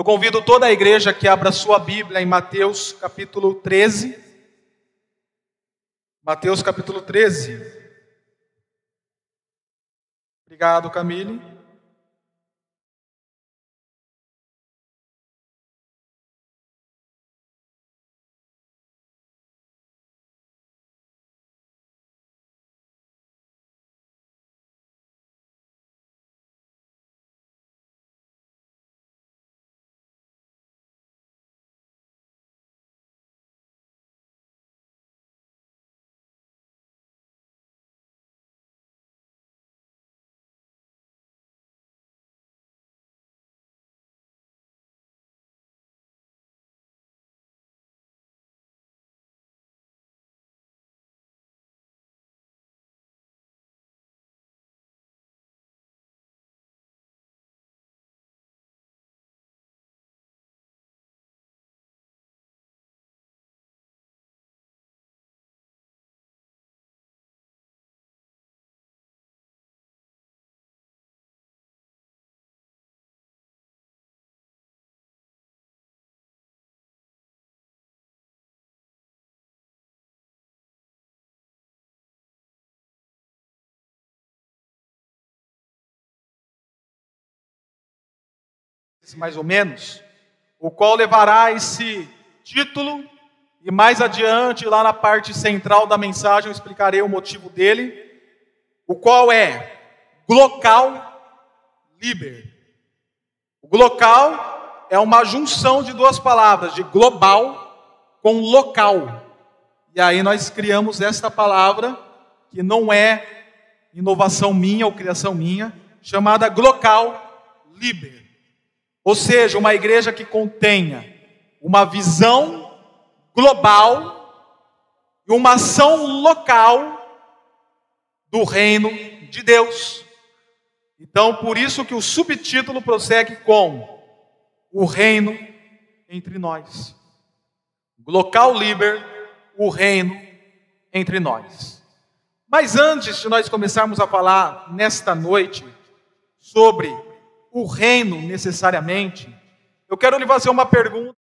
Eu convido toda a igreja que abra sua Bíblia em Mateus capítulo 13. Mateus capítulo 13. Obrigado, Camille. Mais ou menos, o qual levará esse título, e mais adiante, lá na parte central da mensagem, eu explicarei o motivo dele, o qual é Glocal Liber. O glocal é uma junção de duas palavras, de global com local. E aí nós criamos esta palavra, que não é inovação minha ou criação minha, chamada Glocal Liber. Ou seja, uma igreja que contenha uma visão global e uma ação local do reino de Deus. Então, por isso que o subtítulo prossegue com o reino entre nós. Local Liber, o reino entre nós. Mas antes de nós começarmos a falar nesta noite sobre o reino necessariamente, eu quero lhe fazer uma pergunta.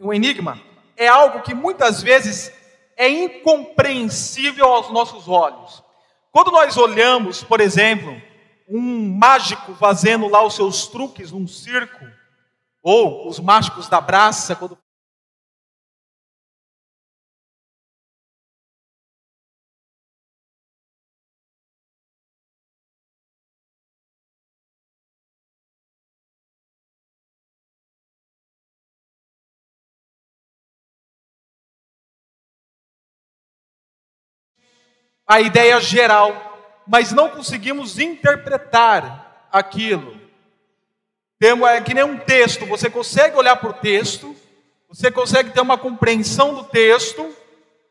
Um enigma, é algo que muitas vezes é incompreensível aos nossos olhos. Quando nós olhamos, por exemplo, um mágico fazendo lá os seus truques num circo, ou os mágicos da braça, quando a ideia geral, mas não conseguimos interpretar aquilo. É que nem um texto, você consegue olhar para o texto, você consegue ter uma compreensão do texto,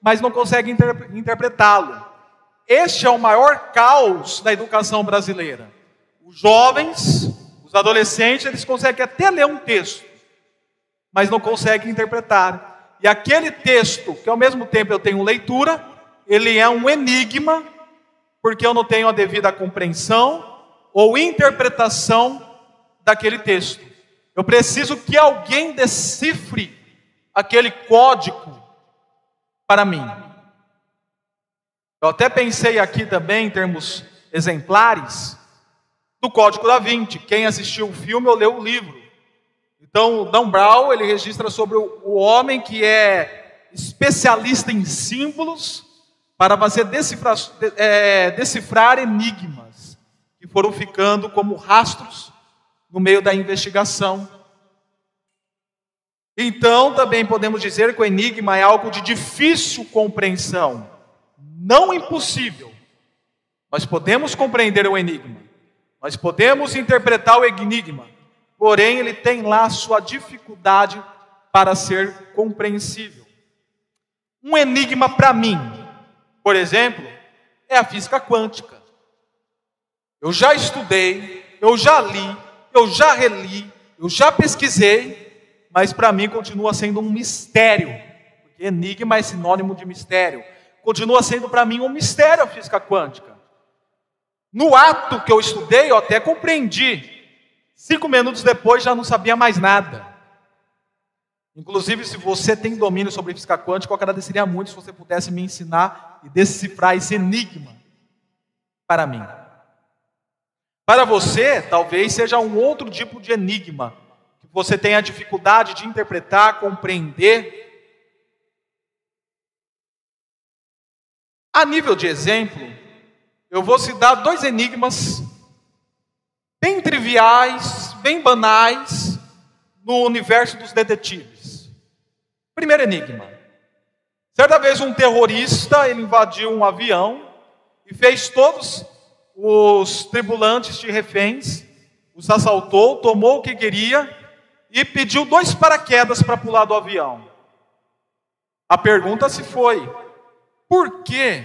mas não consegue inter interpretá-lo. Este é o maior caos da educação brasileira. Os jovens, os adolescentes, eles conseguem até ler um texto, mas não conseguem interpretar. E aquele texto, que ao mesmo tempo eu tenho leitura, ele é um enigma, porque eu não tenho a devida compreensão ou interpretação daquele texto. Eu preciso que alguém decifre aquele código para mim. Eu até pensei aqui também, em termos exemplares, do Código da Vinci. Quem assistiu o filme ou leu o livro. Então, o Dan Brown, ele registra sobre o homem que é especialista em símbolos para fazer decifrar, é, decifrar enigmas que foram ficando como rastros no meio da investigação. Então, também podemos dizer que o enigma é algo de difícil compreensão, não impossível. Nós podemos compreender o enigma, nós podemos interpretar o enigma, porém ele tem lá sua dificuldade para ser compreensível. Um enigma para mim, por exemplo, é a física quântica. Eu já estudei, eu já li, eu já reli, eu já pesquisei, mas para mim continua sendo um mistério. Porque enigma é sinônimo de mistério. Continua sendo para mim um mistério a física quântica. No ato que eu estudei, eu até compreendi. Cinco minutos depois já não sabia mais nada. Inclusive, se você tem domínio sobre física quântica, eu agradeceria muito se você pudesse me ensinar e decifrar esse enigma para mim. Para você, talvez seja um outro tipo de enigma, que você tenha dificuldade de interpretar, compreender. A nível de exemplo, eu vou citar dois enigmas bem triviais, bem banais, no universo dos detetives. Primeiro enigma. Certa vez um terrorista, ele invadiu um avião e fez todos os tripulantes de reféns, os assaltou, tomou o que queria e pediu dois paraquedas para pular do avião. A pergunta se foi: por que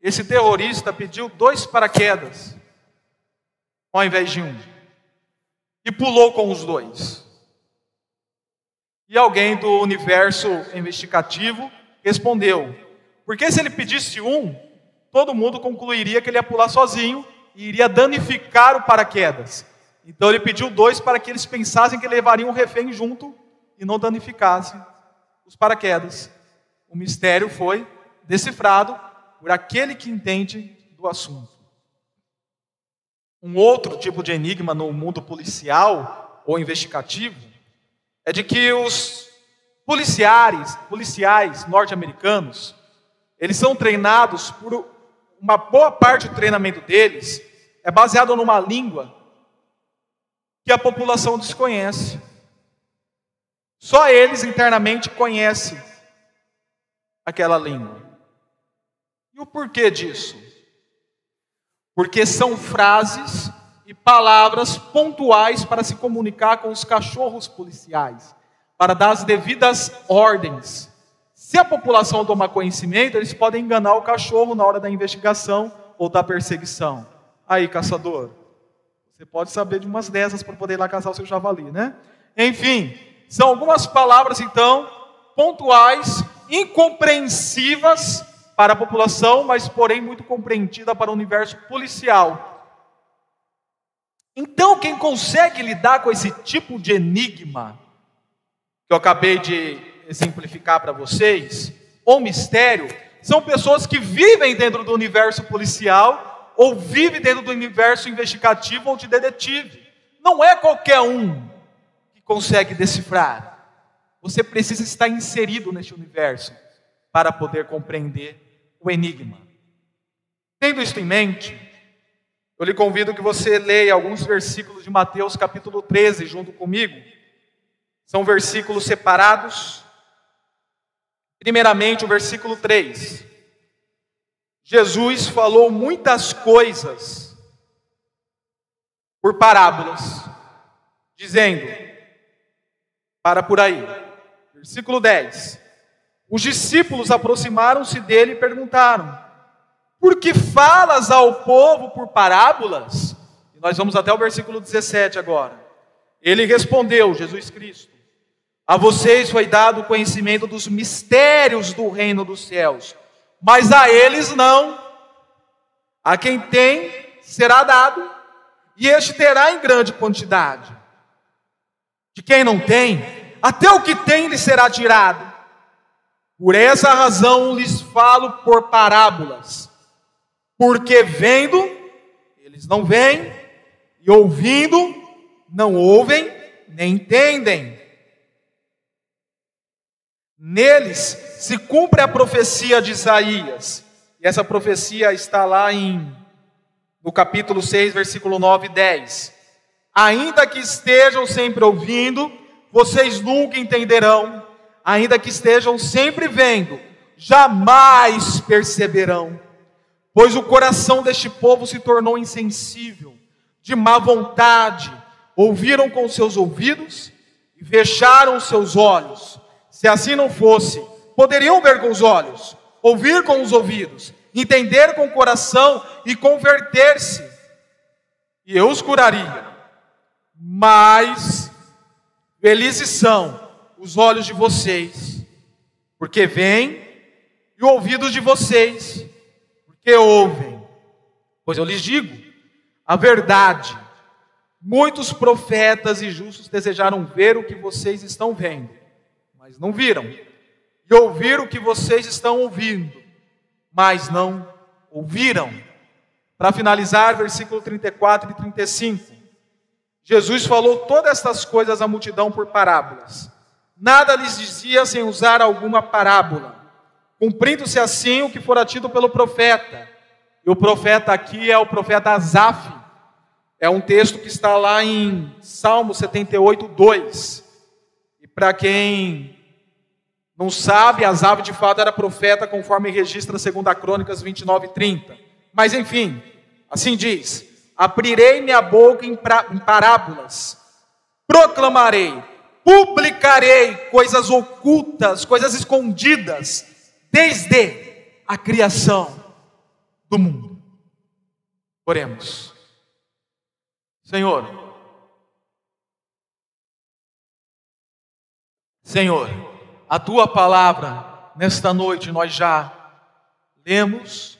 esse terrorista pediu dois paraquedas ao invés de um? E pulou com os dois. E alguém do universo investigativo respondeu: porque se ele pedisse um, todo mundo concluiria que ele ia pular sozinho e iria danificar o paraquedas. Então ele pediu dois para que eles pensassem que levariam o refém junto e não danificassem os paraquedas. O mistério foi decifrado por aquele que entende do assunto. Um outro tipo de enigma no mundo policial ou investigativo é de que os policiais, policiais norte-americanos, eles são treinados por uma boa parte do treinamento deles é baseado numa língua que a população desconhece. Só eles internamente conhecem aquela língua. E o porquê disso? Porque são frases e palavras pontuais para se comunicar com os cachorros policiais, para dar as devidas ordens se a população tomar conhecimento, eles podem enganar o cachorro na hora da investigação ou da perseguição. Aí, caçador, você pode saber de umas dessas para poder ir lá caçar o seu javali, né? Enfim, são algumas palavras, então, pontuais, incompreensivas para a população, mas porém muito compreendida para o universo policial. Então, quem consegue lidar com esse tipo de enigma, que eu acabei de exemplificar para vocês, o mistério, são pessoas que vivem dentro do universo policial ou vivem dentro do universo investigativo ou de detetive. Não é qualquer um que consegue decifrar. Você precisa estar inserido neste universo para poder compreender o enigma. Tendo isso em mente, eu lhe convido que você leia alguns versículos de Mateus capítulo 13 junto comigo. São versículos separados Primeiramente, o versículo 3. Jesus falou muitas coisas por parábolas, dizendo: Para por aí. Versículo 10. Os discípulos aproximaram-se dele e perguntaram: Por que falas ao povo por parábolas? E nós vamos até o versículo 17 agora. Ele respondeu, Jesus Cristo: a vocês foi dado o conhecimento dos mistérios do reino dos céus, mas a eles não. A quem tem será dado, e este terá em grande quantidade. De quem não tem, até o que tem lhe será tirado. Por essa razão lhes falo por parábolas, porque vendo, eles não veem, e ouvindo, não ouvem, nem entendem. Neles se cumpre a profecia de Isaías. E essa profecia está lá em no capítulo 6, versículo 9 e 10. Ainda que estejam sempre ouvindo, vocês nunca entenderão. Ainda que estejam sempre vendo, jamais perceberão. Pois o coração deste povo se tornou insensível, de má vontade, ouviram com seus ouvidos e fecharam seus olhos. Se assim não fosse, poderiam ver com os olhos, ouvir com os ouvidos, entender com o coração e converter-se, e eu os curaria. Mas felizes são os olhos de vocês, porque veem, e ouvidos de vocês, porque ouvem. Pois eu lhes digo a verdade. Muitos profetas e justos desejaram ver o que vocês estão vendo, mas não viram, e ouvir o que vocês estão ouvindo, mas não ouviram. Para finalizar, versículo 34 e 35. Jesus falou todas estas coisas à multidão por parábolas. Nada lhes dizia sem usar alguma parábola, cumprindo-se assim o que fora tido pelo profeta. E o profeta aqui é o profeta Asaf. É um texto que está lá em Salmo 78, 2. E para quem não sabe, Asaf de fato era profeta, conforme registra 2 Crônicas 29 30. Mas enfim, assim diz: abrirei minha boca em, em parábolas, proclamarei, publicarei coisas ocultas, coisas escondidas, desde a criação do mundo. Oremos. Senhor, Senhor, a tua palavra nesta noite nós já lemos,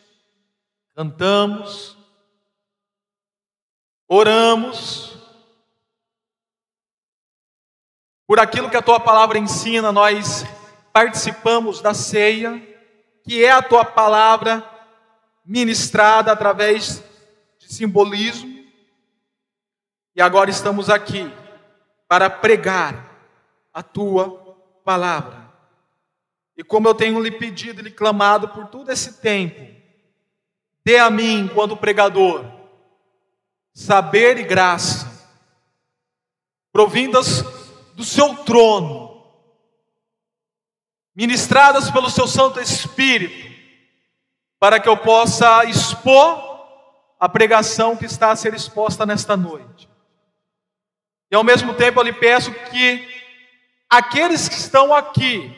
cantamos, oramos, por aquilo que a tua palavra ensina, nós participamos da ceia, que é a tua palavra ministrada através de simbolismo, e agora estamos aqui para pregar a tua palavra. E como eu tenho lhe pedido e lhe clamado por todo esse tempo, dê a mim, enquanto pregador, saber e graça, provindas do seu trono, ministradas pelo seu Santo Espírito, para que eu possa expor a pregação que está a ser exposta nesta noite. E ao mesmo tempo eu lhe peço que aqueles que estão aqui,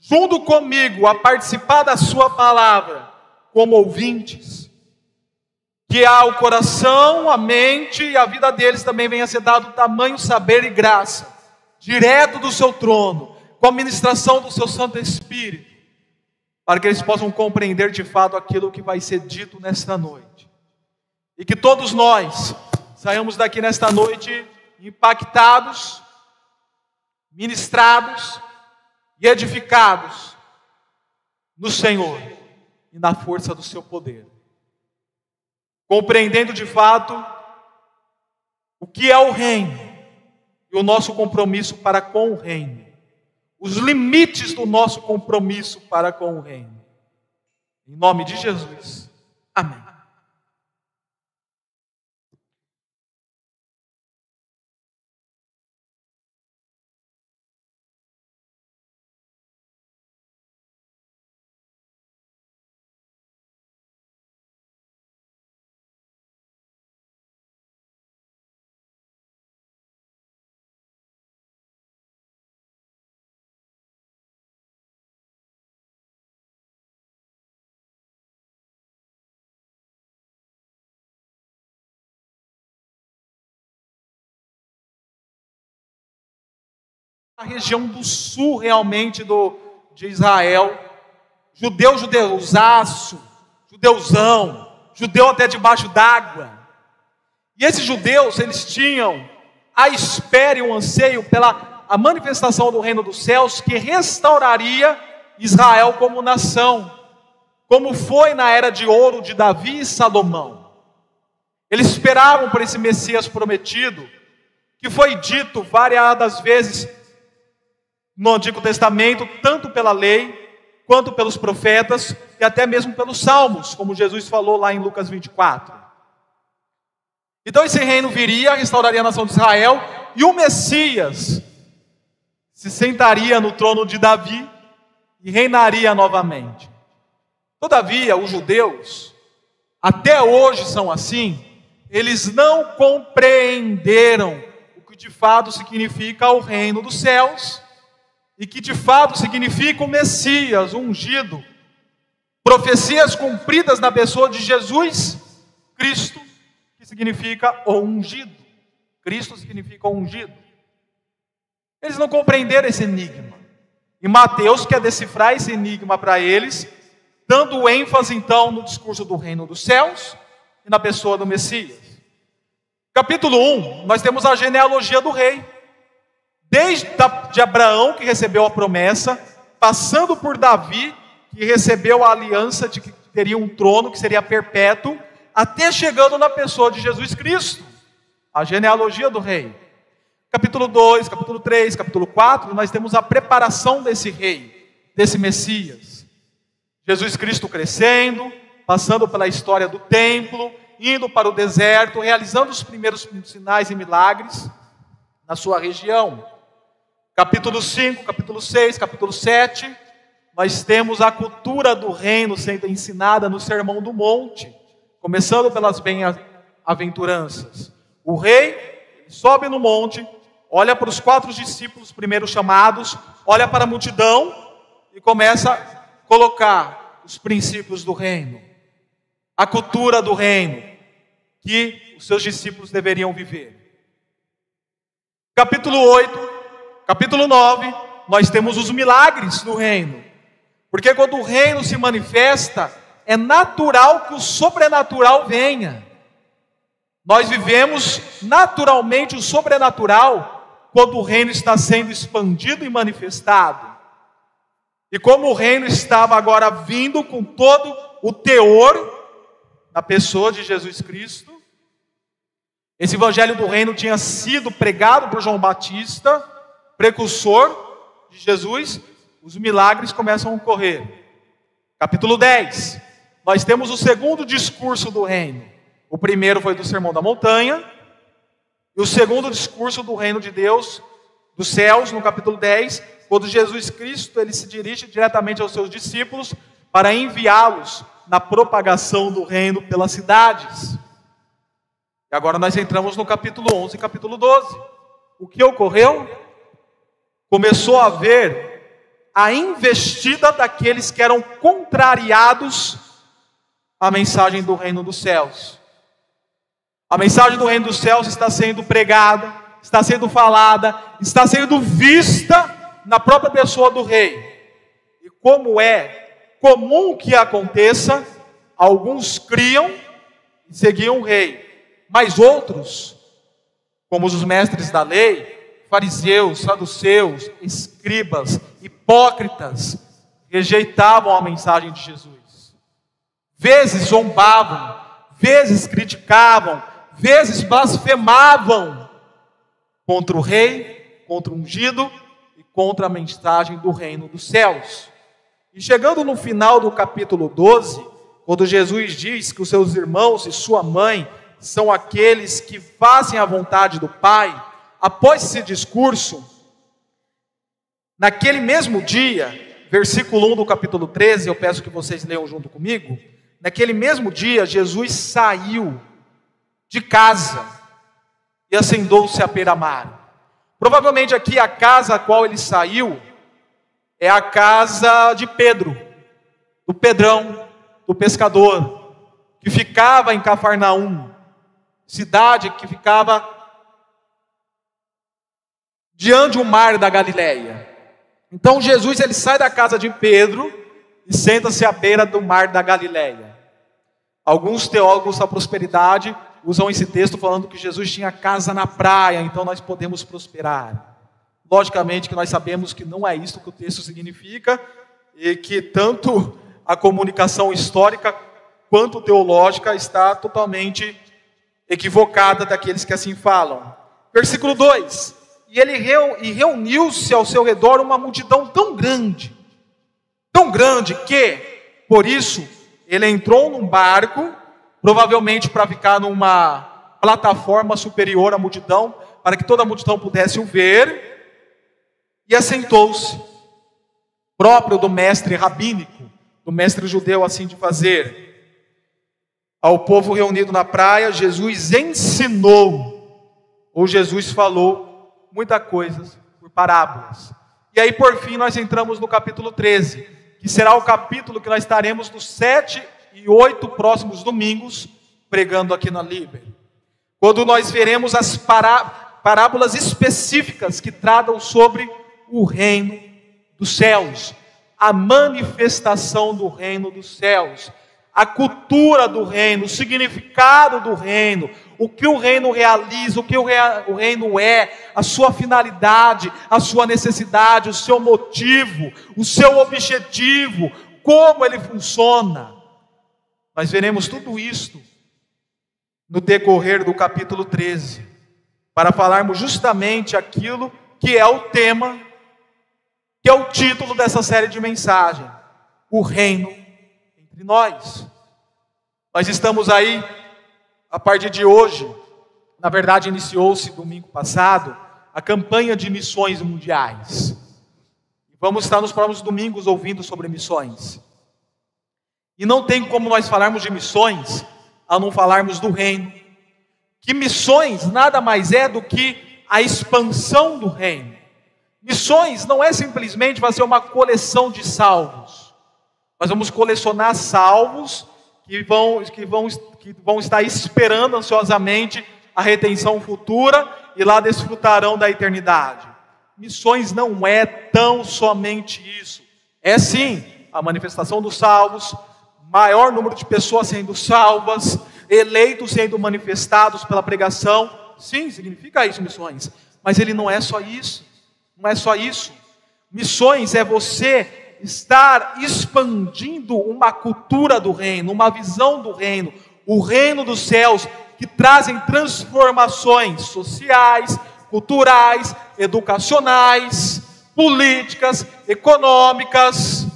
junto comigo, a participar da Sua palavra, como ouvintes, que ao coração, a mente e a vida deles também venha ser dado tamanho saber e graça, direto do seu trono, com a ministração do seu Santo Espírito, para que eles possam compreender de fato aquilo que vai ser dito nesta noite. E que todos nós saiamos daqui nesta noite impactados, ministrados e edificados no Senhor e na força do seu poder compreendendo de fato o que é o reino e o nosso compromisso para com o reino, os limites do nosso compromisso para com o reino. Em nome de Jesus. Amém. A região do sul realmente do, de Israel. Judeu, judeusaço, judeuzão, judeu até debaixo d'água. E esses judeus, eles tinham a espera e o anseio pela a manifestação do reino dos céus que restauraria Israel como nação, como foi na era de ouro de Davi e Salomão. Eles esperavam por esse Messias prometido, que foi dito variadas vezes no Antigo Testamento, tanto pela lei, quanto pelos profetas e até mesmo pelos salmos, como Jesus falou lá em Lucas 24. Então esse reino viria, restauraria a nação de Israel, e o Messias se sentaria no trono de Davi e reinaria novamente. Todavia, os judeus, até hoje são assim, eles não compreenderam o que de fato significa o reino dos céus e que de fato significa o Messias, o ungido, profecias cumpridas na pessoa de Jesus Cristo, que significa o ungido. Cristo significa o ungido. Eles não compreenderam esse enigma. E Mateus quer decifrar esse enigma para eles, dando ênfase então no discurso do reino dos céus e na pessoa do Messias. Capítulo 1, nós temos a genealogia do rei. Desde de Abraão, que recebeu a promessa, passando por Davi, que recebeu a aliança de que teria um trono que seria perpétuo, até chegando na pessoa de Jesus Cristo, a genealogia do rei. Capítulo 2, capítulo 3, capítulo 4, nós temos a preparação desse rei, desse Messias. Jesus Cristo crescendo, passando pela história do templo, indo para o deserto, realizando os primeiros sinais e milagres na sua região. Capítulo 5, capítulo 6, capítulo 7, nós temos a cultura do reino sendo ensinada no Sermão do Monte, começando pelas bem-aventuranças. O rei sobe no monte, olha para os quatro discípulos primeiros chamados, olha para a multidão e começa a colocar os princípios do reino, a cultura do reino que os seus discípulos deveriam viver. Capítulo 8, capítulo 9, nós temos os milagres do reino. Porque quando o reino se manifesta, é natural que o sobrenatural venha. Nós vivemos naturalmente o sobrenatural quando o reino está sendo expandido e manifestado. E como o reino estava agora vindo com todo o teor da pessoa de Jesus Cristo, esse evangelho do reino tinha sido pregado por João Batista, precursor de Jesus, os milagres começam a ocorrer. Capítulo 10. Nós temos o segundo discurso do reino. O primeiro foi do Sermão da Montanha, e o segundo discurso do reino de Deus, dos céus, no capítulo 10, quando Jesus Cristo ele se dirige diretamente aos seus discípulos para enviá-los na propagação do reino pelas cidades. E agora nós entramos no capítulo 11 e capítulo 12. O que ocorreu? Começou a haver a investida daqueles que eram contrariados à mensagem do reino dos céus. A mensagem do reino dos céus está sendo pregada, está sendo falada, está sendo vista na própria pessoa do rei. E como é comum que aconteça, alguns criam e seguiam o rei, mas outros, como os mestres da lei, fariseus, saduceus, escribas, hipócritas, rejeitavam a mensagem de Jesus. Vezes zombavam, vezes criticavam, vezes blasfemavam contra o rei, contra o ungido e contra a mensagem do reino dos céus. E chegando no final do capítulo 12, quando Jesus diz que os seus irmãos e sua mãe são aqueles que fazem a vontade do Pai, após esse discurso, naquele mesmo dia, versículo 1 do capítulo 13, eu peço que vocês leiam junto comigo. Naquele mesmo dia, Jesus saiu de casa e assentou-se a beira-mar. Provavelmente aqui a casa a qual ele saiu é a casa de Pedro, do Pedrão, do pescador, que ficava em Cafarnaum, cidade que ficava diante do mar da Galileia. Então Jesus ele sai da casa de Pedro e senta-se à beira do mar da Galileia. Alguns teólogos da prosperidade usam esse texto falando que Jesus tinha casa na praia, então nós podemos prosperar. Logicamente que nós sabemos que não é isso que o texto significa e que tanto a comunicação histórica quanto teológica está totalmente equivocada daqueles que assim falam. Versículo 2: E ele reuniu-se ao seu redor uma multidão tão grande, tão grande que, por isso, ele entrou num barco provavelmente para ficar numa plataforma superior à multidão, para que toda a multidão pudesse o ver, e assentou-se, próprio do mestre rabínico, do mestre judeu assim de fazer. Ao povo reunido na praia, Jesus ensinou, ou Jesus falou muita coisas por parábolas. E aí, por fim, nós entramos no capítulo 13, que será o capítulo que nós estaremos nos sete e oito próximos domingos pregando aqui na Liber. Quando nós veremos as pará parábolas específicas que tratam sobre o reino dos céus, a manifestação do reino dos céus, a cultura do reino, o significado do reino, o que o reino realiza, o que o, o reino é, a sua finalidade, a sua necessidade, o seu motivo, o seu objetivo, como ele funciona. Nós veremos tudo isto no decorrer do capítulo 13, para falarmos justamente aquilo que é o tema, que é o título dessa série de mensagens: o reino entre nós. Nós estamos aí a partir de hoje, na verdade, iniciou-se domingo passado, a campanha de missões mundiais. Vamos estar nos próximos domingos ouvindo sobre missões. E não tem como nós falarmos de missões a não falarmos do reino. Que missões nada mais é do que a expansão do reino. Missões não é simplesmente fazer uma coleção de salvos. Nós vamos colecionar salvos que vão, que vão, que vão estar esperando ansiosamente a retenção futura e lá desfrutarão da eternidade. Missões não é tão somente isso. É sim a manifestação dos salvos, maior número de pessoas sendo salvas, eleitos sendo manifestados pela pregação. Sim, significa isso, missões. Mas ele não é só isso. Não é só isso. Missões é você estar expandindo uma cultura do reino, uma visão do reino, o reino dos céus, que trazem transformações sociais, culturais, educacionais, políticas, econômicas,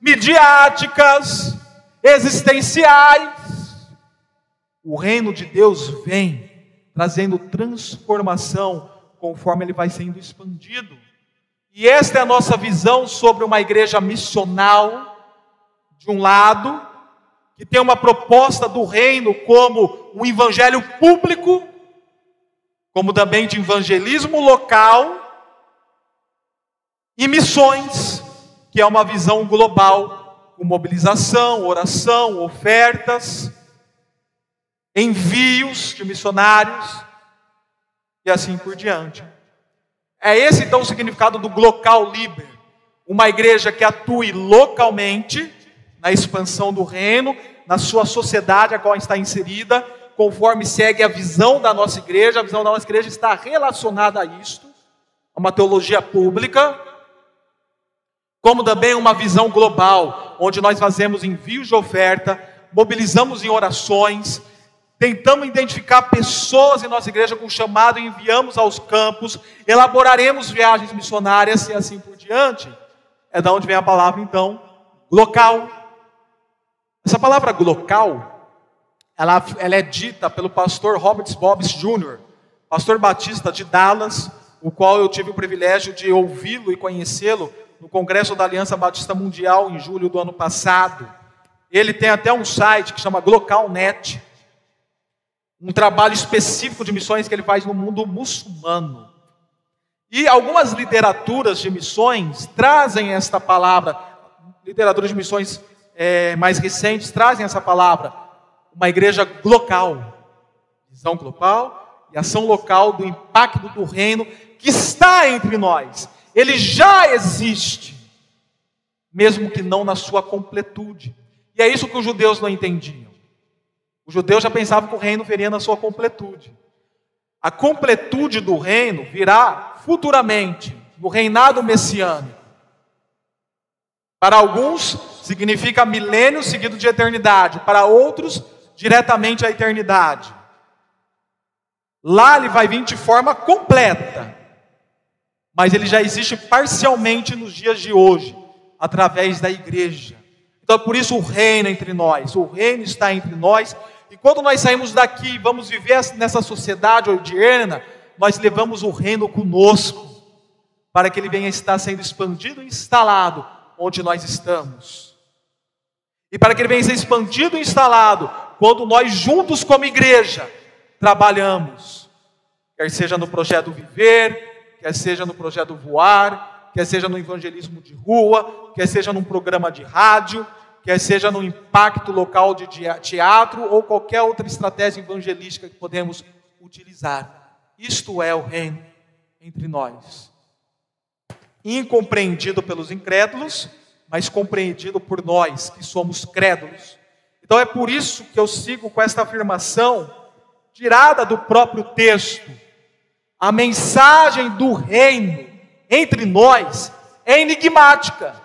midiáticas, existenciais. O reino de Deus vem trazendo transformação conforme ele vai sendo expandido. E esta é a nossa visão sobre uma igreja missional, de um lado, que tem uma proposta do reino como um evangelho público, como também de evangelismo local, e missões, que é uma visão global, com mobilização, oração, ofertas, envios de missionários e assim por diante. É esse então o significado do local liber. Uma igreja que atue localmente na expansão do reino, na sua sociedade a qual está inserida, conforme segue a visão da nossa igreja. A visão da nossa igreja está relacionada a isto, a uma teologia pública, como também uma visão global, onde nós fazemos envios de oferta, mobilizamos em orações, Tentamos identificar pessoas em nossa igreja com chamado e enviamos aos campos, elaboraremos viagens missionárias e assim por diante. É da onde vem a palavra então, local. Essa palavra local, ela, ela é dita pelo pastor Roberts Bobbs Jr., pastor batista de Dallas, o qual eu tive o privilégio de ouvi-lo e conhecê-lo no Congresso da Aliança Batista Mundial em julho do ano passado. Ele tem até um site que chama Glocalnet um trabalho específico de missões que ele faz no mundo muçulmano. E algumas literaturas de missões trazem esta palavra, literaturas de missões é, mais recentes trazem essa palavra, uma igreja local, visão global e ação local do impacto do reino que está entre nós. Ele já existe, mesmo que não na sua completude. E é isso que os judeus não entendiam. Os judeus já pensavam que o reino viria na sua completude. A completude do reino virá futuramente, no reinado messiânico. Para alguns, significa milênio seguido de eternidade. Para outros, diretamente a eternidade. Lá ele vai vir de forma completa. Mas ele já existe parcialmente nos dias de hoje, através da igreja. Então, por isso, o reino entre nós. O reino está entre nós E quando nós saímos daqui e vamos viver nessa sociedade odierna, nós levamos o reino conosco, para que ele venha estar sendo expandido e instalado onde nós estamos. E para que ele venha ser expandido e instalado quando nós juntos como igreja trabalhamos, quer seja no projeto Viver, quer seja no projeto Voar, quer seja no evangelismo de rua, quer seja num programa de rádio, quer seja no impacto local de teatro ou qualquer outra estratégia evangelística que podemos utilizar. Isto é o reino entre nós. Incompreendido pelos incrédulos, mas compreendido por nós que somos crédulos. Então é por isso que eu sigo com esta afirmação, tirada do próprio texto. A mensagem do reino entre nós é enigmática.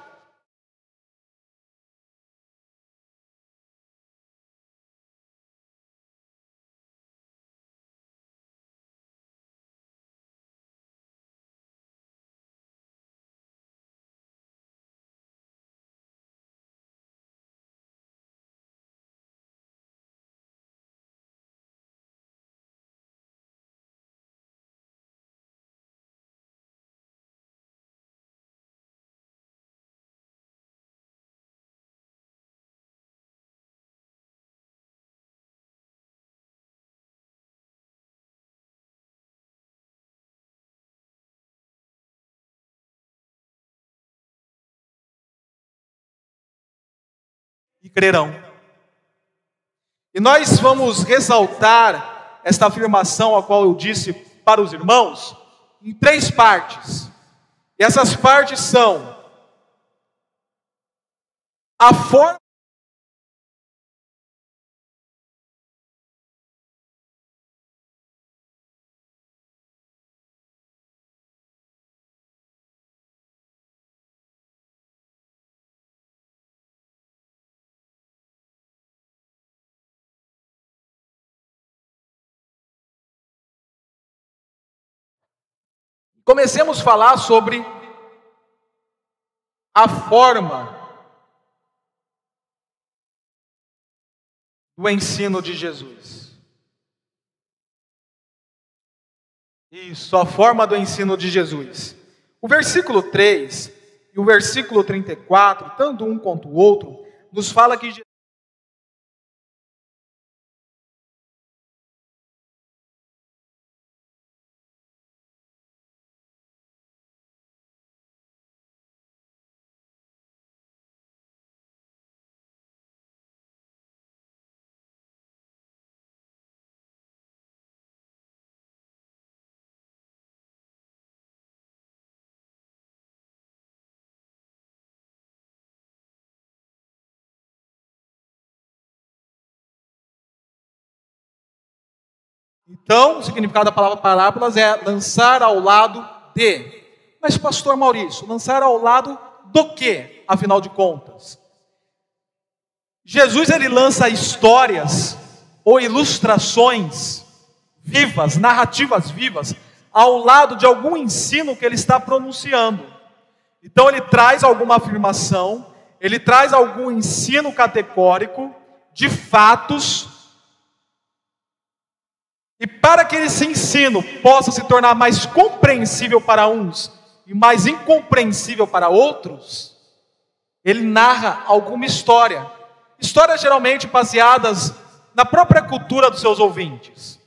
E crerão. E nós vamos ressaltar esta afirmação a qual eu disse para os irmãos em três partes. E essas partes são a forma Comecemos a falar sobre a forma do ensino de Jesus. Isso, a forma do ensino de Jesus. O versículo 3 e o versículo 34, tanto um quanto o outro, nos fala que Então, o significado da palavra parábolas é lançar ao lado de. Mas, pastor Maurício, lançar ao lado do que, afinal de contas? Jesus ele lança histórias ou ilustrações vivas, narrativas vivas, ao lado de algum ensino que ele está pronunciando. Então ele traz alguma afirmação, ele traz algum ensino categórico de fatos e para que esse ensino possa se tornar mais compreensível para uns e mais incompreensível para outros, ele narra alguma história. Histórias geralmente baseadas na própria cultura dos seus ouvintes,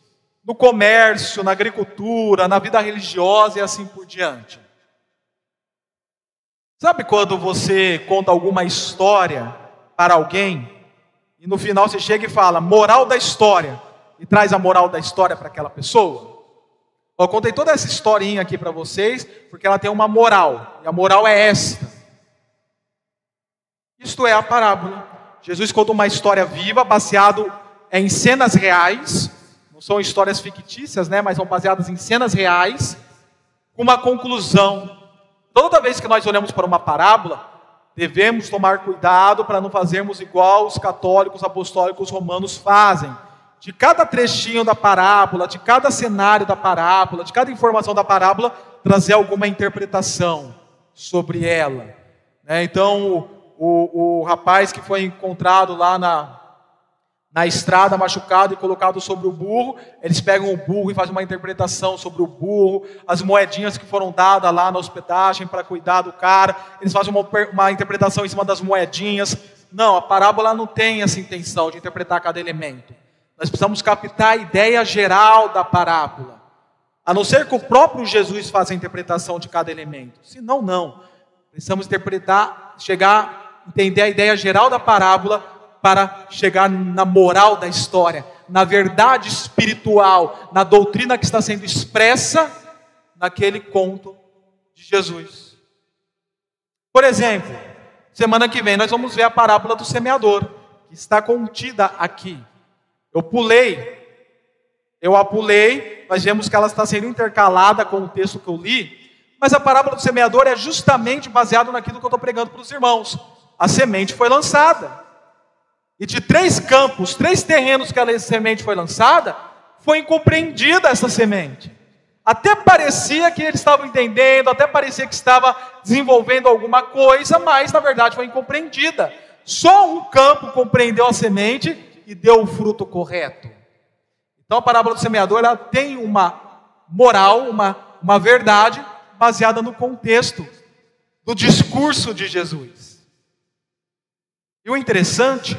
no comércio, na agricultura, na vida religiosa e assim por diante. Sabe quando você conta alguma história para alguém e no final você chega e fala, moral da história e traz a moral da história para aquela pessoa? Eu contei toda essa historinha aqui para vocês, porque ela tem uma moral, e a moral é esta. Isto é a parábola. Jesus conta uma história viva, baseado em cenas reais, não são histórias fictícias, né, mas são baseadas em cenas reais, com uma conclusão. Toda vez que nós olhamos para uma parábola, devemos tomar cuidado para não fazermos igual os católicos apostólicos romanos fazem de cada trechinho da parábola, de cada cenário da parábola, de cada informação da parábola, trazer alguma interpretação sobre ela. Né? Então, o, o, o, rapaz que foi encontrado lá na, na estrada machucado e colocado sobre o burro. Eles pegam o burro e fazem uma interpretação sobre o burro, as moedinhas que foram dadas lá na hospedagem para cuidar do cara. Eles fazem uma, uma interpretação em cima das moedinhas. Não, a parábola não tem essa intenção de interpretar cada elemento. Nós precisamos captar a ideia geral da parábola. A não ser que o próprio Jesus faça a interpretação de cada elemento. Senão, não. Precisamos interpretar, chegar, entender a ideia geral da parábola para chegar na moral da história, na verdade espiritual, na doutrina que está sendo expressa naquele conto de Jesus. Por exemplo, semana que vem nós vamos ver a parábola do semeador, que está contida aqui. Eu pulei, eu a pulei, nós vemos que ela está sendo intercalada com o texto que eu li, mas a parábola do semeador é justamente baseado naquilo que eu estou pregando para os irmãos. A semente foi lançada. E de três campos, três terrenos que a semente foi lançada, foi incompreendida essa semente. Até parecia que eles estavam entendendo, até parecia que estava desenvolvendo alguma coisa, mas na verdade foi incompreendida. Só um campo compreendeu a semente e deu o fruto correto. Então a parábola do semeador ela tem uma moral, uma, uma verdade baseada no contexto do discurso de Jesus. E o interessante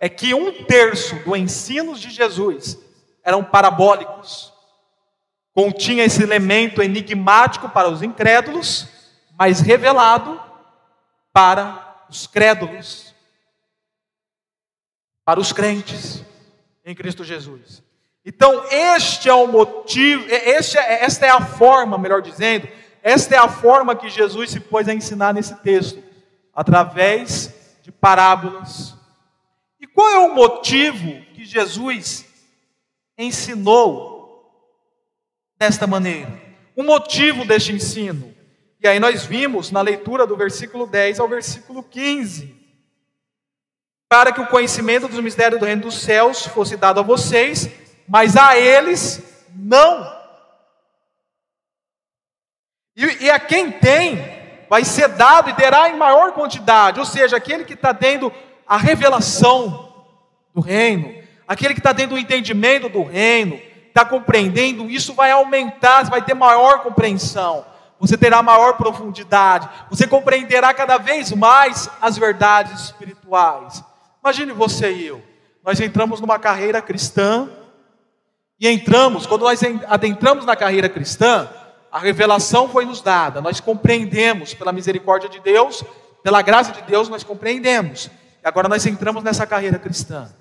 é que um terço do ensino de Jesus eram parabólicos. Continha esse elemento enigmático para os incrédulos, mas revelado para os crédulos, para os crentes em Cristo Jesus. Então, este é o motivo, este é, esta é a forma, melhor dizendo, esta é a forma que Jesus se pôs a ensinar nesse texto, através de parábolas, e qual é o motivo que Jesus ensinou desta maneira? O motivo deste ensino. E aí nós vimos na leitura do versículo 10 ao versículo 15. Para que o conhecimento dos mistérios do reino dos céus fosse dado a vocês, mas a eles não. E, e a quem tem, vai ser dado e terá em maior quantidade. Ou seja, aquele que está tendo a revelação do reino, aquele que está tendo o entendimento do reino, está compreendendo, isso vai aumentar, vai ter maior compreensão, você terá maior profundidade, você compreenderá cada vez mais as verdades espirituais. Imagine você e eu, nós entramos numa carreira cristã, e entramos, quando nós adentramos na carreira cristã, a revelação foi nos dada, nós compreendemos pela misericórdia de Deus, pela graça de Deus, nós compreendemos. E agora nós entramos nessa carreira cristã.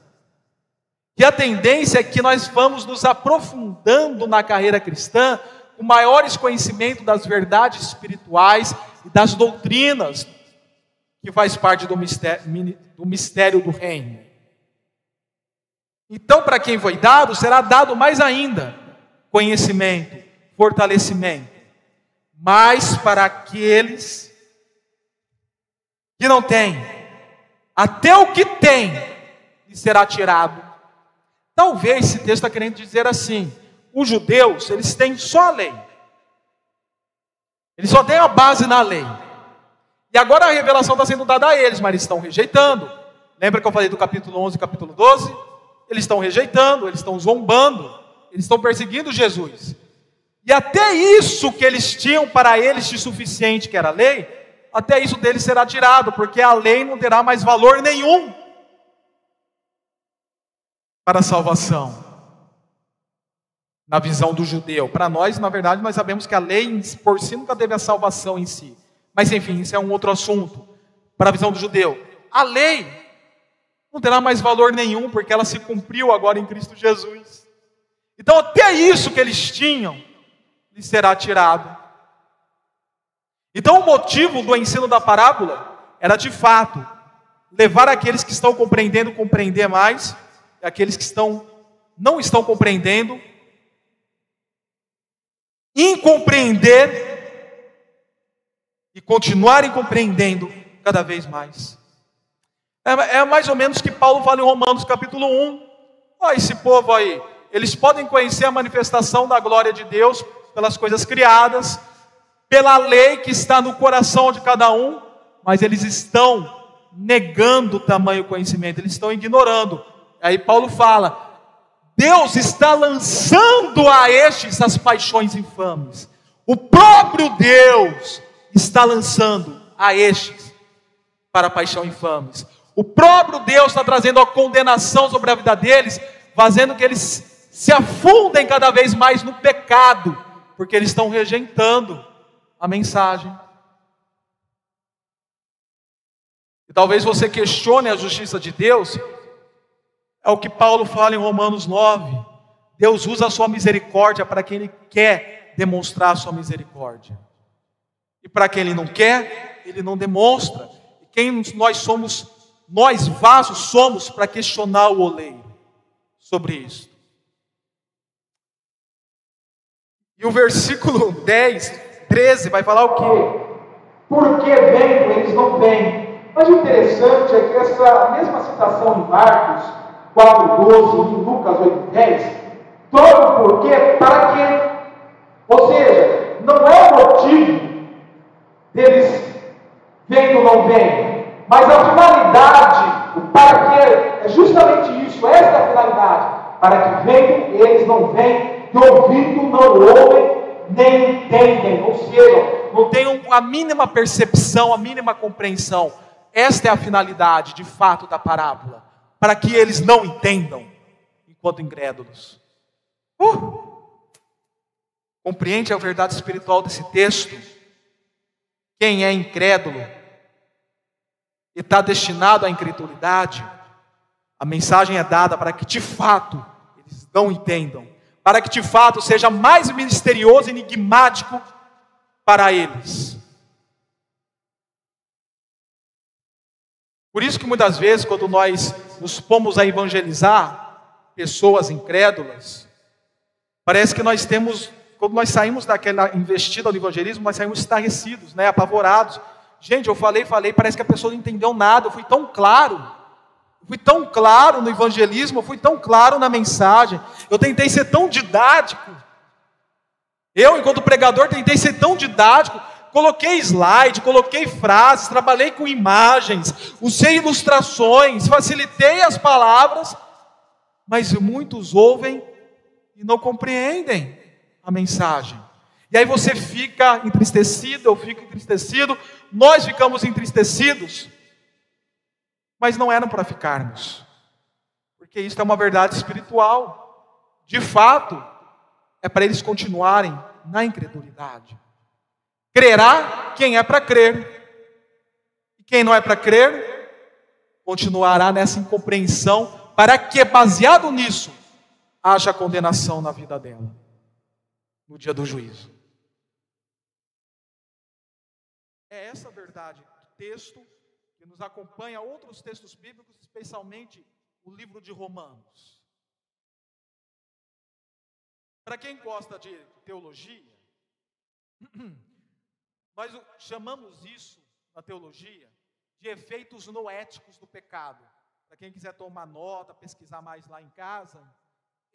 E a tendência é que nós vamos nos aprofundando na carreira cristã com maiores conhecimentos das verdades espirituais e das doutrinas que faz parte do mistério do, mistério do reino. Então, para quem foi dado, será dado mais ainda conhecimento, fortalecimento. Mas para aqueles que não têm, até o que tem lhe será tirado. Talvez esse texto está querendo dizer assim: os judeus, eles têm só a lei. Eles só têm a base na lei. E agora a revelação está sendo dada a eles, mas eles estão rejeitando. Lembra que eu falei do capítulo 11 e capítulo 12? Eles estão rejeitando, eles estão zombando, eles estão perseguindo Jesus. E até isso que eles tinham para eles de suficiente, que era a lei, até isso deles será tirado, porque a lei não terá mais valor nenhum para a salvação. Na visão do judeu. Para nós, na verdade, nós sabemos que a lei por si nunca teve a salvação em si. Mas enfim, isso é um outro assunto. Para a visão do judeu. A lei não terá mais valor nenhum, porque ela se cumpriu agora em Cristo Jesus. Então, até isso que eles tinham, lhes será tirado. Então, o motivo do ensino da parábola era de fato levar aqueles que estão compreendendo compreender mais, e aqueles que estão não estão compreendendo incompreender e continuarem compreendendo cada vez mais. É, é, mais ou menos que Paulo fala em Romanos capítulo 1. Olha esse povo aí, eles podem conhecer a manifestação da glória de Deus pelas coisas criadas, pela lei que está no coração de cada um, mas eles estão negando o tamanho conhecimento, eles estão ignorando. Aí Paulo fala: Deus está lançando a estes as paixões infames. O próprio Deus está lançando a estes para a paixão infames. O próprio Deus está trazendo a condenação sobre a vida deles, fazendo que eles se afundem cada vez mais no pecado, porque eles estão rejeitando a mensagem. E talvez você questione a justiça de Deus, é o que Paulo fala em Romanos 9. Deus usa a sua misericórdia para quem ele quer demonstrar a sua misericórdia. E para quem ele não quer, ele não demonstra. E quem nós somos, nós vasos somos para questionar o oleiro sobre isso. E o versículo 10, 13 vai falar o quê? Porque vendo eles não vêm. Mas o interessante é que essa mesma citação em Marcos 4,12 e em Lucas 8,10, troca o porquê para quê? Ou seja, não é motivo deles vendo ou não vendo, mas a finalidade, o para quê, é justamente isso, essa é a finalidade, para que vendo eles não veem, e ouvindo não ouvem, nem entendem, ou seja, não tem a mínima percepção, a mínima compreensão. Esta é a finalidade, de fato, da parábola para que eles não entendam, enquanto incrédulos. Uh! Compreende a verdade espiritual desse texto? Quem é incrédulo e está destinado à incredulidade, a mensagem é dada para que de fato eles não entendam, para que de fato seja mais misterioso e enigmático para eles. Por isso que muitas vezes, quando nós nos pomos a evangelizar pessoas incrédulas, parece que nós temos, quando nós saímos daquela investida do evangelismo, nós saímos estarrecidos, né, apavorados. Gente, eu falei, falei, parece que a pessoa não entendeu nada, eu fui tão claro. Eu fui tão claro no evangelismo, eu fui tão claro na mensagem. Eu tentei ser tão didático. Eu, enquanto pregador, tentei ser tão didático coloquei slide, coloquei frases, trabalhei com imagens, usei ilustrações, facilitei as palavras, mas muitos ouvem e não compreendem a mensagem. E aí você fica entristecido, eu fico entristecido, nós ficamos entristecidos, mas não eram para ficarmos, porque isso é uma verdade espiritual, de fato, é para eles continuarem na incredulidade. Crerá quem é para crer. E quem não é para crer, continuará nessa incompreensão, para que, baseado nisso, haja condenação na vida dela, no dia do juízo. É essa a verdade do texto que nos acompanha outros textos bíblicos, especialmente o livro de Romanos. Para quem gosta de teologia, Nós chamamos isso na teologia de efeitos noéticos do pecado. Para quem quiser tomar nota, pesquisar mais lá em casa,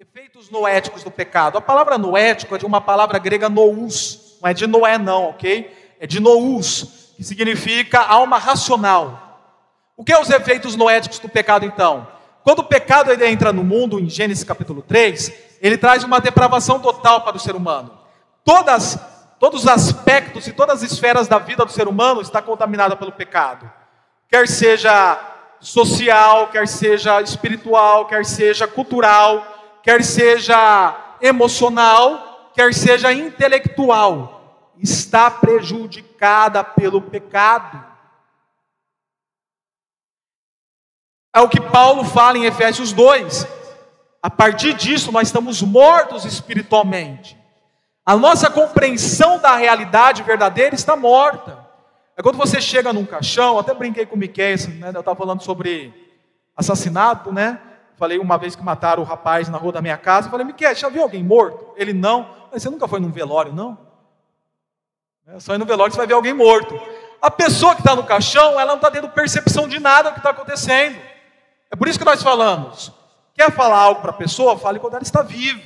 efeitos noéticos do pecado. A palavra noético é de uma palavra grega nous, não é de Noé não, ok? É de nous, que significa alma racional. O que é os efeitos noéticos do pecado então? Quando o pecado ele entra no mundo, em Gênesis capítulo 3, ele traz uma depravação total para o ser humano. Todas todos os aspectos e todas as esferas da vida do ser humano está contaminada pelo pecado. Quer seja social, quer seja espiritual, quer seja cultural, quer seja emocional, quer seja intelectual, está prejudicada pelo pecado. É o que Paulo fala em Efésios 2. A partir disso, nós estamos mortos espiritualmente. A nossa compreensão da realidade verdadeira está morta. É quando você chega num caixão, até brinquei com o Miquel, né? eu estava falando sobre assassinato, né? Falei uma vez que mataram o rapaz na rua da minha casa, falei, Miquel, já viu alguém morto? Ele não. Mas você nunca foi num velório, não? É só ir no velório você vai ver alguém morto. A pessoa que está no caixão, ela não está tendo percepção de nada do que está acontecendo. É por isso que nós falamos. Quer falar algo para a pessoa? Fale quando ela está viva.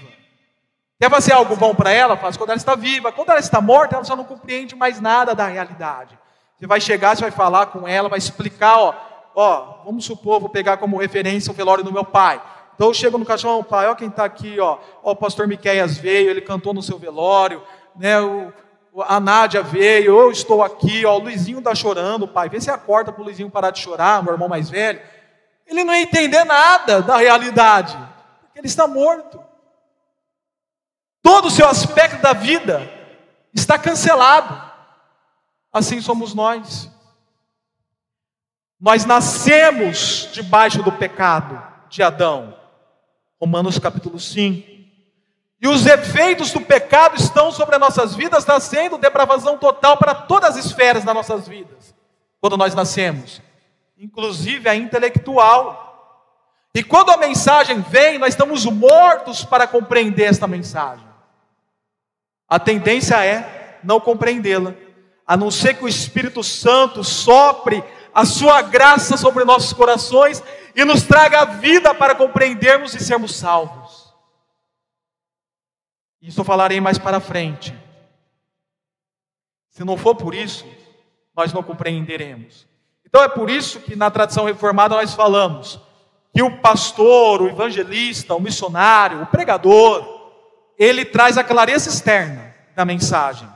Quer fazer algo bom para ela? Faz quando ela está viva. Quando ela está morta, ela só não compreende mais nada da realidade. Você vai chegar, você vai falar com ela, vai explicar, ó, ó, vamos supor, vou pegar como referência o velório do meu pai. Então eu chego no caixão, pai, ó quem está aqui, ó, ó, o pastor Miqueias veio, ele cantou no seu velório, né, o, a Nádia veio, eu estou aqui, ó, o Luizinho está chorando, pai, vê se acorda para o Luizinho parar de chorar, meu irmão mais velho. Ele não ia entender nada da realidade, porque ele está morto. Todo o seu aspecto da vida está cancelado. Assim somos nós. Nós nascemos debaixo do pecado de Adão. Romanos capítulo 5. E os efeitos do pecado estão sobre as nossas vidas, nascendo depravação total para todas as esferas das nossas vidas, quando nós nascemos, inclusive a intelectual. E quando a mensagem vem, nós estamos mortos para compreender esta mensagem. A tendência é não compreendê-la, a não ser que o Espírito Santo sopre a sua graça sobre nossos corações e nos traga a vida para compreendermos e sermos salvos. Isso falarei mais para frente. Se não for por isso, nós não compreenderemos. Então é por isso que na tradição reformada nós falamos que o pastor, o evangelista, o missionário, o pregador, ele traz a clareza externa da mensagem.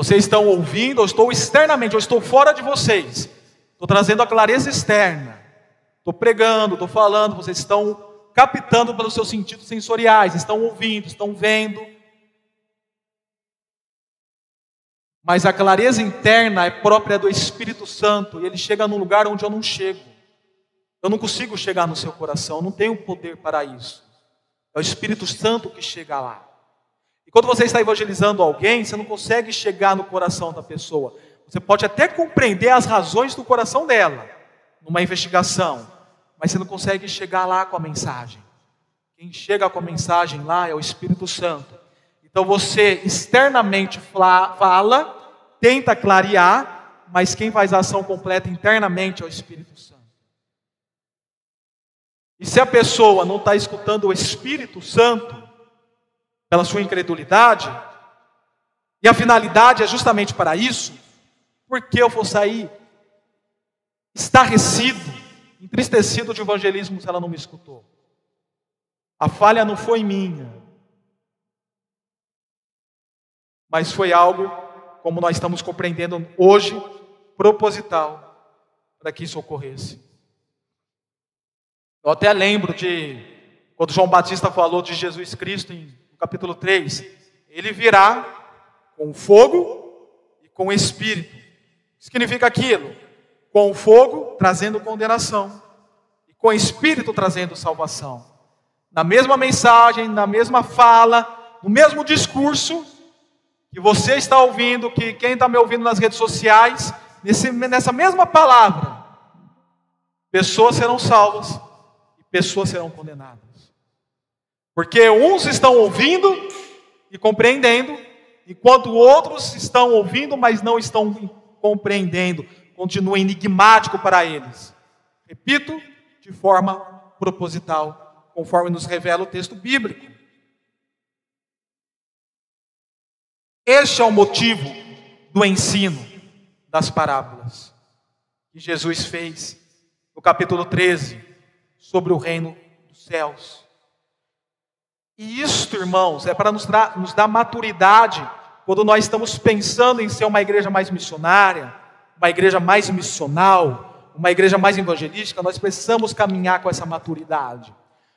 Vocês estão ouvindo, eu estou externamente, eu estou fora de vocês. Estou trazendo a clareza externa. Estou pregando, estou falando, vocês estão captando pelos seus sentidos sensoriais, estão ouvindo, estão vendo. Mas a clareza interna é própria do Espírito Santo e ele chega num lugar onde eu não chego. Eu não consigo chegar no seu coração, não tenho poder para isso. É o Espírito Santo que chega lá. E quando você está evangelizando alguém, você não consegue chegar no coração da pessoa. Você pode até compreender as razões do coração dela, numa investigação, mas você não consegue chegar lá com a mensagem. Quem chega com a mensagem lá é o Espírito Santo. Então você externamente fala, tenta clarear, mas quem faz a ação completa internamente é o Espírito Santo. E se a pessoa não está escutando o Espírito Santo, pela sua incredulidade, e a finalidade é justamente para isso, porque eu vou sair estarrecido, entristecido de evangelismo se ela não me escutou? A falha não foi minha, mas foi algo, como nós estamos compreendendo hoje, proposital para que isso ocorresse. Eu até lembro de quando João Batista falou de Jesus Cristo em capítulo 3, ele virá com fogo e com espírito. Significa aquilo? Com fogo trazendo condenação e com espírito trazendo salvação. Na mesma mensagem, na mesma fala, no mesmo discurso que você está ouvindo, que quem está me ouvindo nas redes sociais, nesse, nessa mesma palavra, pessoas serão salvas e pessoas serão condenadas. Porque uns estão ouvindo e compreendendo, enquanto outros estão ouvindo, mas não estão compreendendo. Continua enigmático para eles. Repito, de forma proposital, conforme nos revela o texto bíblico. Este é o motivo do ensino das parábolas que Jesus fez no capítulo 13 sobre o reino dos céus. E isto, irmãos, é para nos, nos dar maturidade quando nós estamos pensando em ser uma igreja mais missionária, uma igreja mais missional, uma igreja mais evangelística, nós precisamos caminhar com essa maturidade.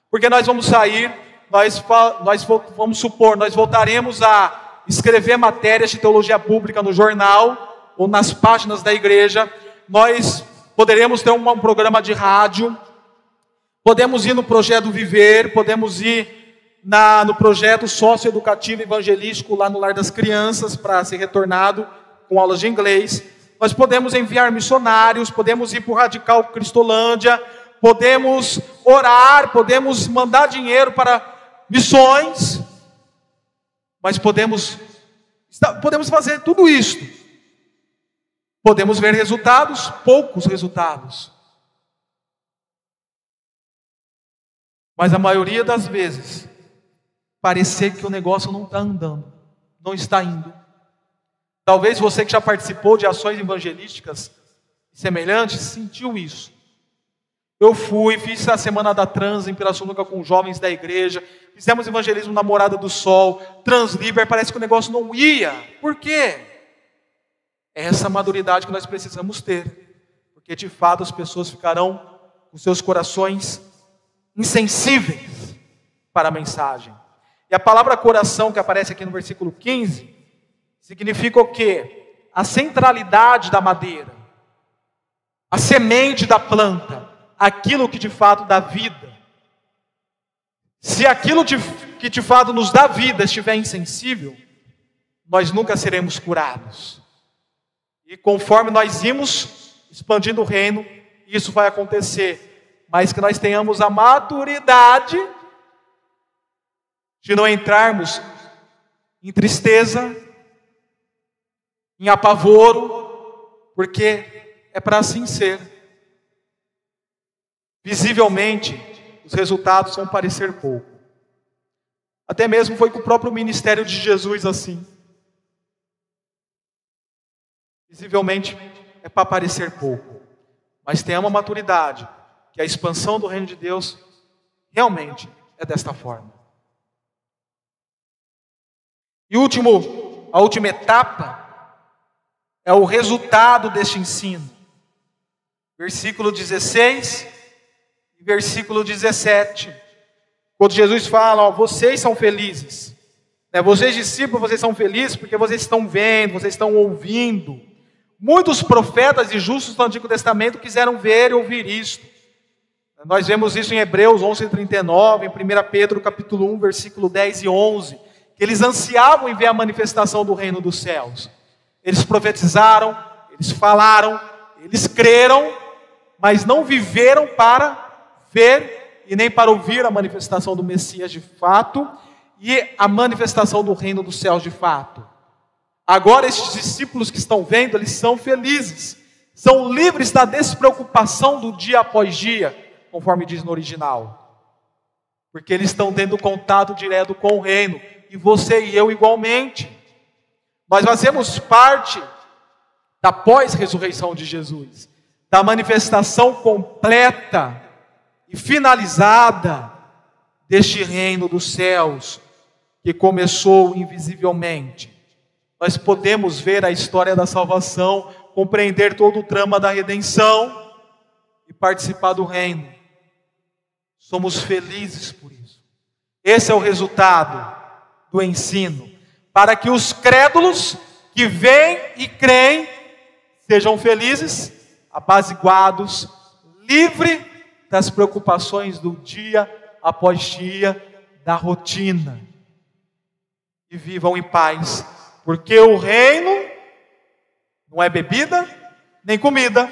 Porque nós vamos sair, nós, nós vamos supor, nós voltaremos a escrever matérias de teologia pública no jornal ou nas páginas da igreja, nós poderemos ter um, um programa de rádio, podemos ir no projeto Viver, podemos ir na, no projeto socioeducativo evangelístico lá no Lar das Crianças, para ser retornado com aulas de inglês. Nós podemos enviar missionários, podemos ir para o Radical Cristolândia, podemos orar, podemos mandar dinheiro para missões, mas podemos, podemos fazer tudo isso. Podemos ver resultados, poucos resultados. Mas a maioria das vezes, parecer que o negócio não está andando, não está indo. Talvez você que já participou de ações evangelísticas semelhantes sentiu isso. Eu fui, fiz a semana da trans em Pirassununga com jovens da igreja, fizemos evangelismo na Morada do Sol, Transliber, parece que o negócio não ia. Por quê? É essa maturidade que nós precisamos ter, porque de fato as pessoas ficarão com seus corações insensíveis para a mensagem. E a palavra coração que aparece aqui no versículo 15 significa o quê? A centralidade da madeira, a semente da planta, aquilo que de fato dá vida. Se aquilo que de fato nos dá vida estiver insensível, nós nunca seremos curados. E conforme nós irmos expandindo o reino, isso vai acontecer. Mas que nós tenhamos a maturidade de não entrarmos em tristeza, em apavoro, porque é para assim ser. Visivelmente, os resultados vão parecer pouco. Até mesmo foi com o próprio ministério de Jesus assim. Visivelmente é para parecer pouco, mas tenha uma maturidade, que a expansão do reino de Deus realmente é desta forma. E último, a última etapa é o resultado deste ensino. Versículo 16 e versículo 17. Quando Jesus fala, ó, vocês são felizes. Né? Vocês, discípulos, vocês são felizes porque vocês estão vendo, vocês estão ouvindo. Muitos profetas e justos do Antigo Testamento quiseram ver e ouvir isto. Nós vemos isso em Hebreus 11:39, em 1 Pedro capítulo 1, versículo 10 e 11 que eles ansiavam em ver a manifestação do reino dos céus. Eles profetizaram, eles falaram, eles creram, mas não viveram para ver e nem para ouvir a manifestação do Messias de fato e a manifestação do reino dos céus de fato. Agora, estes discípulos que estão vendo, eles são felizes, são livres da despreocupação do dia após dia, conforme diz no original, porque eles estão tendo contato direto com o reino, e você e eu igualmente. Nós fazemos parte da pós-ressurreição de Jesus, da manifestação completa e finalizada deste reino dos céus que começou invisivelmente. Nós podemos ver a história da salvação, compreender todo o trama da redenção e participar do reino. Somos felizes por isso. Esse é o resultado do ensino, para que os crédulos que vêm e creem sejam felizes, apaziguados, livre das preocupações do dia após dia, da rotina, e vivam em paz, porque o reino não é bebida nem comida,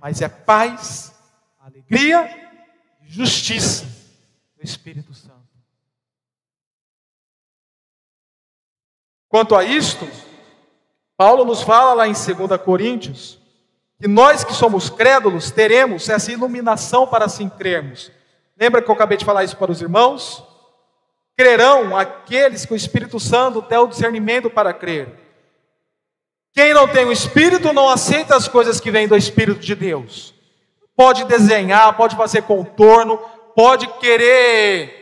mas é paz, alegria e justiça do Espírito Santo. Quanto a isto, Paulo nos fala lá em 2 Coríntios que nós que somos crédulos teremos essa iluminação para assim crermos. Lembra que eu acabei de falar isso para os irmãos? Crerão aqueles que o Espírito Santo dá o discernimento para crer. Quem não tem o Espírito não aceita as coisas que vêm do Espírito de Deus. Pode desenhar, pode fazer contorno, pode querer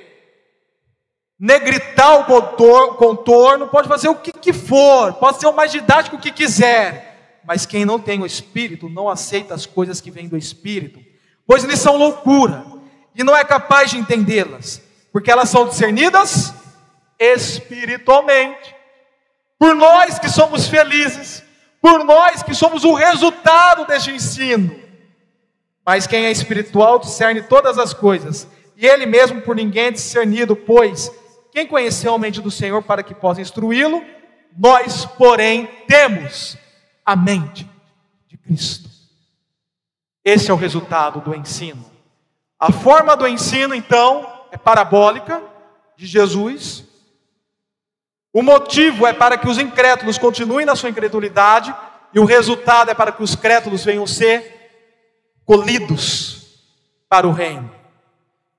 negritar o contorno, pode fazer o que, que for, pode ser o mais didático que quiser, mas quem não tem o Espírito não aceita as coisas que vêm do Espírito, pois eles são loucura e não é capaz de entendê-las, porque elas são discernidas espiritualmente. Por nós que somos felizes, por nós que somos o resultado deste ensino. Mas quem é espiritual discerne todas as coisas, e ele mesmo por ninguém é discernido, pois quem conheceu a mente do Senhor para que possa instruí-lo? Nós, porém, temos a mente de Cristo. Esse é o resultado do ensino. A forma do ensino, então, é parabólica de Jesus. O motivo é para que os incrédulos continuem na sua incredulidade, e o resultado é para que os crédulos venham ser colhidos para o reino.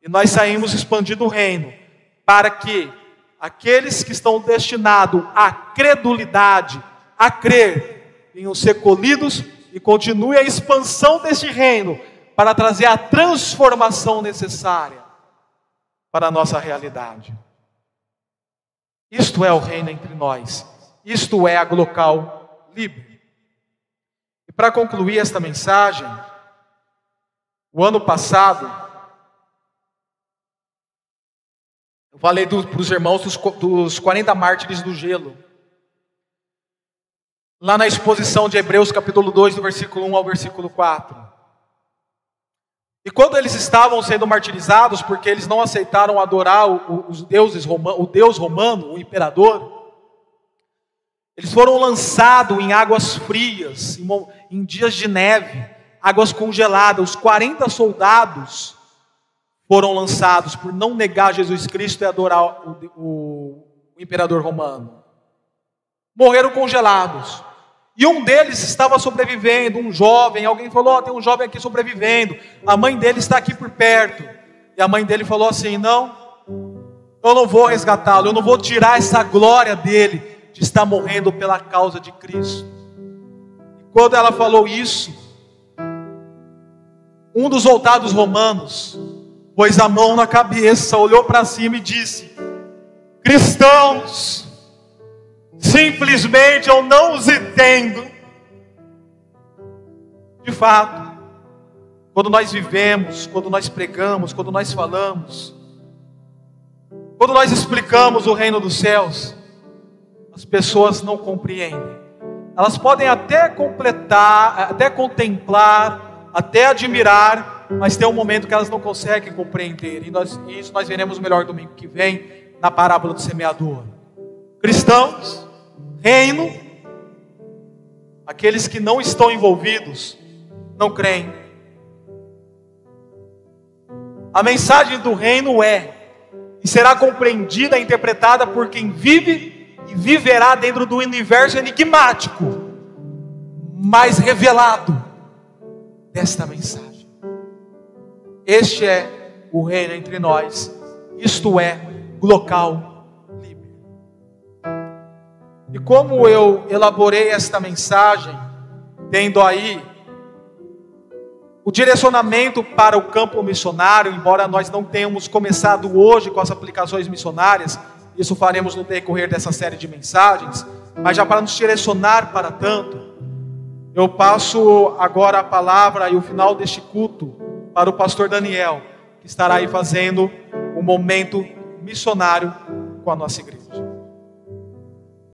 E nós saímos expandindo o reino para que aqueles que estão destinados à credulidade, a crer, venham ser colhidos e continue a expansão deste reino para trazer a transformação necessária para a nossa realidade. Isto é o reino entre nós. Isto é a Glocal Livre. E para concluir esta mensagem, o ano passado, falei para os irmãos dos, dos 40 mártires do gelo. Lá na exposição de Hebreus, capítulo 2, do versículo 1 ao versículo 4. E quando eles estavam sendo martirizados, porque eles não aceitaram adorar os deuses o Deus romano, o imperador, eles foram lançados em águas frias, em dias de neve, águas congeladas. Os 40 soldados foram lançados por não negar Jesus Cristo e adorar o, o, o imperador romano. Morreram congelados. E um deles estava sobrevivendo, um jovem. Alguém falou: oh, tem um jovem aqui sobrevivendo. A mãe dele está aqui por perto. E a mãe dele falou assim: Não, eu não vou resgatá-lo, eu não vou tirar essa glória dele de estar morrendo pela causa de Cristo. E quando ela falou isso, um dos soldados romanos pôs a mão na cabeça, olhou para cima e disse: Cristãos, simplesmente eu não os entendo. De fato, quando nós vivemos, quando nós pregamos, quando nós falamos, quando nós explicamos o reino dos céus, as pessoas não compreendem. Elas podem até completar, até contemplar, até admirar, mas tem um momento que elas não conseguem compreender. E, nós, isso nós veremos melhor domingo que vem, na parábola do semeador. Cristãos, reino, aqueles que não estão envolvidos, não creem. A mensagem do reino é e será compreendida e interpretada por quem vive e viverá dentro do universo enigmático, mais revelado desta mensagem. Este é o reino entre nós, isto é, local livre. E como eu elaborei esta mensagem, tendo aí o direcionamento para o campo missionário, embora nós não tenhamos começado hoje com as aplicações missionárias, isso faremos no decorrer dessa série de mensagens, mas já para nos direcionar para tanto, eu passo agora a palavra e o final deste culto para o pastor Daniel, que estará aí fazendo um momento missionário com a nossa igreja.